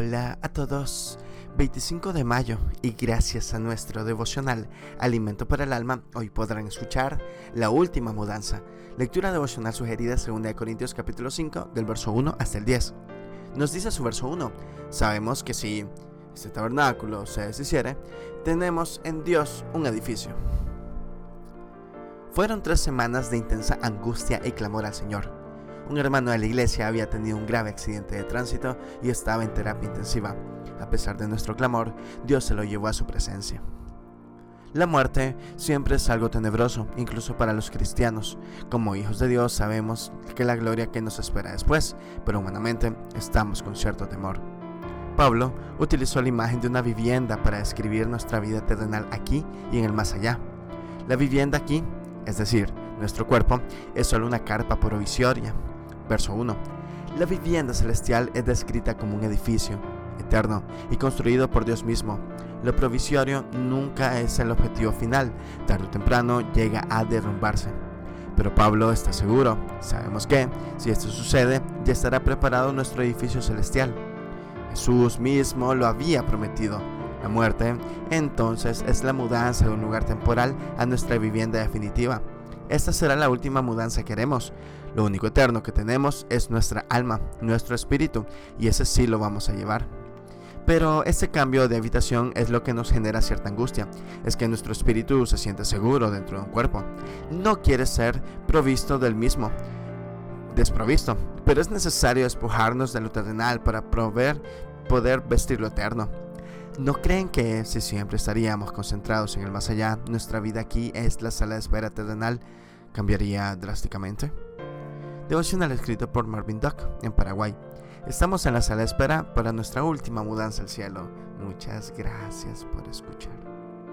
Hola a todos. 25 de mayo y gracias a nuestro devocional Alimento para el Alma, hoy podrán escuchar la última mudanza. Lectura devocional sugerida según de Corintios capítulo 5 del verso 1 hasta el 10. Nos dice su verso 1, sabemos que si este tabernáculo se deshiciere, tenemos en Dios un edificio. Fueron tres semanas de intensa angustia y clamor al Señor. Un hermano de la iglesia había tenido un grave accidente de tránsito y estaba en terapia intensiva. A pesar de nuestro clamor, Dios se lo llevó a su presencia. La muerte siempre es algo tenebroso, incluso para los cristianos. Como hijos de Dios sabemos que la gloria que nos espera después, pero humanamente estamos con cierto temor. Pablo utilizó la imagen de una vivienda para describir nuestra vida terrenal aquí y en el más allá. La vivienda aquí, es decir, nuestro cuerpo, es solo una carpa provisoria, Verso 1. La vivienda celestial es descrita como un edificio eterno y construido por Dios mismo. Lo provisorio nunca es el objetivo final, tarde o temprano llega a derrumbarse. Pero Pablo está seguro, sabemos que, si esto sucede, ya estará preparado nuestro edificio celestial. Jesús mismo lo había prometido. La muerte, entonces, es la mudanza de un lugar temporal a nuestra vivienda definitiva. Esta será la última mudanza que haremos. Lo único eterno que tenemos es nuestra alma, nuestro espíritu, y ese sí lo vamos a llevar. Pero este cambio de habitación es lo que nos genera cierta angustia. Es que nuestro espíritu se siente seguro dentro de un cuerpo. No quiere ser provisto del mismo, desprovisto. Pero es necesario despojarnos de lo terrenal para poder vestir lo eterno. ¿No creen que si siempre estaríamos concentrados en el más allá, nuestra vida aquí es la sala de espera terrenal, cambiaría drásticamente? Devocional escrito por Marvin Duck en Paraguay. Estamos en la sala de espera para nuestra última mudanza al cielo. Muchas gracias por escuchar.